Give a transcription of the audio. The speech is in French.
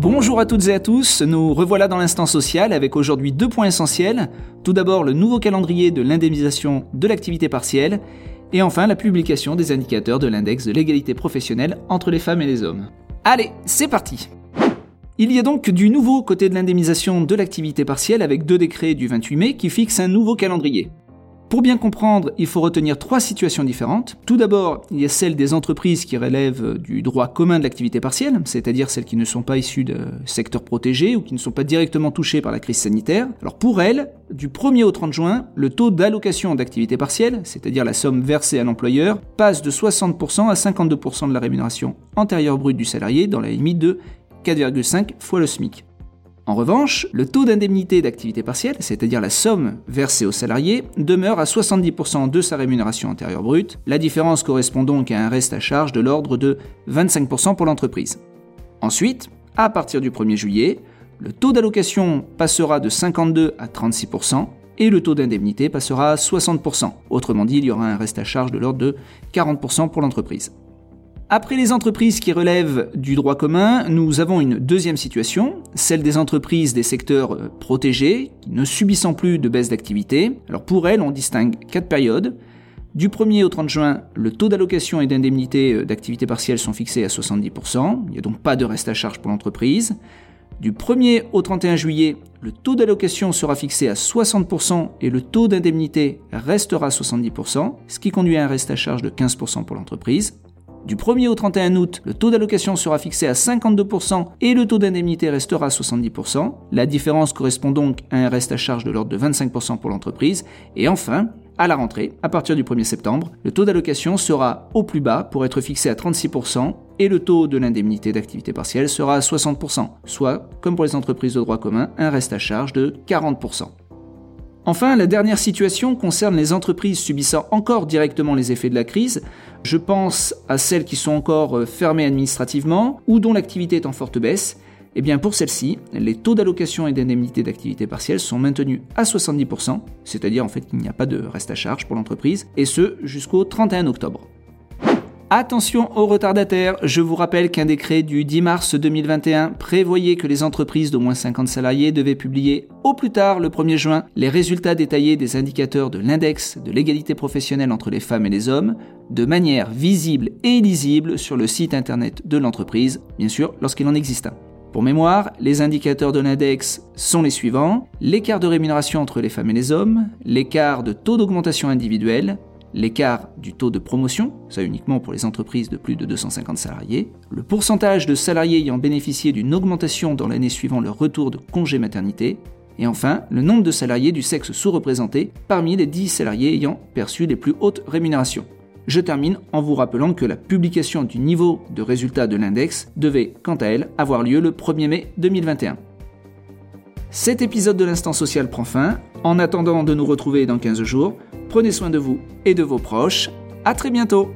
Bonjour à toutes et à tous, nous revoilà dans l'instant social avec aujourd'hui deux points essentiels. Tout d'abord le nouveau calendrier de l'indemnisation de l'activité partielle et enfin la publication des indicateurs de l'index de l'égalité professionnelle entre les femmes et les hommes. Allez, c'est parti il y a donc du nouveau côté de l'indemnisation de l'activité partielle avec deux décrets du 28 mai qui fixent un nouveau calendrier. Pour bien comprendre, il faut retenir trois situations différentes. Tout d'abord, il y a celle des entreprises qui relèvent du droit commun de l'activité partielle, c'est-à-dire celles qui ne sont pas issues de secteurs protégés ou qui ne sont pas directement touchées par la crise sanitaire. Alors pour elles, du 1er au 30 juin, le taux d'allocation d'activité partielle, c'est-à-dire la somme versée à l'employeur, passe de 60% à 52% de la rémunération antérieure brute du salarié dans la limite de 4,5 fois le SMIC. En revanche, le taux d'indemnité d'activité partielle, c'est-à-dire la somme versée au salarié, demeure à 70% de sa rémunération antérieure brute. La différence correspond donc à un reste à charge de l'ordre de 25% pour l'entreprise. Ensuite, à partir du 1er juillet, le taux d'allocation passera de 52 à 36% et le taux d'indemnité passera à 60%. Autrement dit, il y aura un reste à charge de l'ordre de 40% pour l'entreprise. Après les entreprises qui relèvent du droit commun, nous avons une deuxième situation, celle des entreprises des secteurs euh, protégés, ne subissant plus de baisse d'activité. Alors pour elles, on distingue quatre périodes. Du 1er au 30 juin, le taux d'allocation et d'indemnité euh, d'activité partielle sont fixés à 70%, il n'y a donc pas de reste à charge pour l'entreprise. Du 1er au 31 juillet, le taux d'allocation sera fixé à 60% et le taux d'indemnité restera à 70%, ce qui conduit à un reste à charge de 15% pour l'entreprise. Du 1er au 31 août, le taux d'allocation sera fixé à 52% et le taux d'indemnité restera à 70%. La différence correspond donc à un reste à charge de l'ordre de 25% pour l'entreprise. Et enfin, à la rentrée, à partir du 1er septembre, le taux d'allocation sera au plus bas pour être fixé à 36% et le taux de l'indemnité d'activité partielle sera à 60%, soit, comme pour les entreprises de droit commun, un reste à charge de 40%. Enfin, la dernière situation concerne les entreprises subissant encore directement les effets de la crise. Je pense à celles qui sont encore euh, fermées administrativement ou dont l'activité est en forte baisse. Eh bien pour celles-ci, les taux d'allocation et d'indemnité d'activité partielle sont maintenus à 70%, c'est-à-dire en fait qu'il n'y a pas de reste à charge pour l'entreprise, et ce jusqu'au 31 octobre. Attention aux retardataires, je vous rappelle qu'un décret du 10 mars 2021 prévoyait que les entreprises d'au moins 50 salariés devaient publier au plus tard le 1er juin les résultats détaillés des indicateurs de l'index de l'égalité professionnelle entre les femmes et les hommes de manière visible et lisible sur le site internet de l'entreprise, bien sûr lorsqu'il en existe un. Pour mémoire, les indicateurs de l'index sont les suivants l'écart de rémunération entre les femmes et les hommes, l'écart de taux d'augmentation individuelle, l'écart du taux de promotion, ça uniquement pour les entreprises de plus de 250 salariés, le pourcentage de salariés ayant bénéficié d'une augmentation dans l'année suivant leur retour de congé maternité, et enfin le nombre de salariés du sexe sous-représenté parmi les 10 salariés ayant perçu les plus hautes rémunérations. Je termine en vous rappelant que la publication du niveau de résultat de l'index devait, quant à elle, avoir lieu le 1er mai 2021. Cet épisode de l'Instant Social prend fin. En attendant de nous retrouver dans 15 jours, Prenez soin de vous et de vos proches. À très bientôt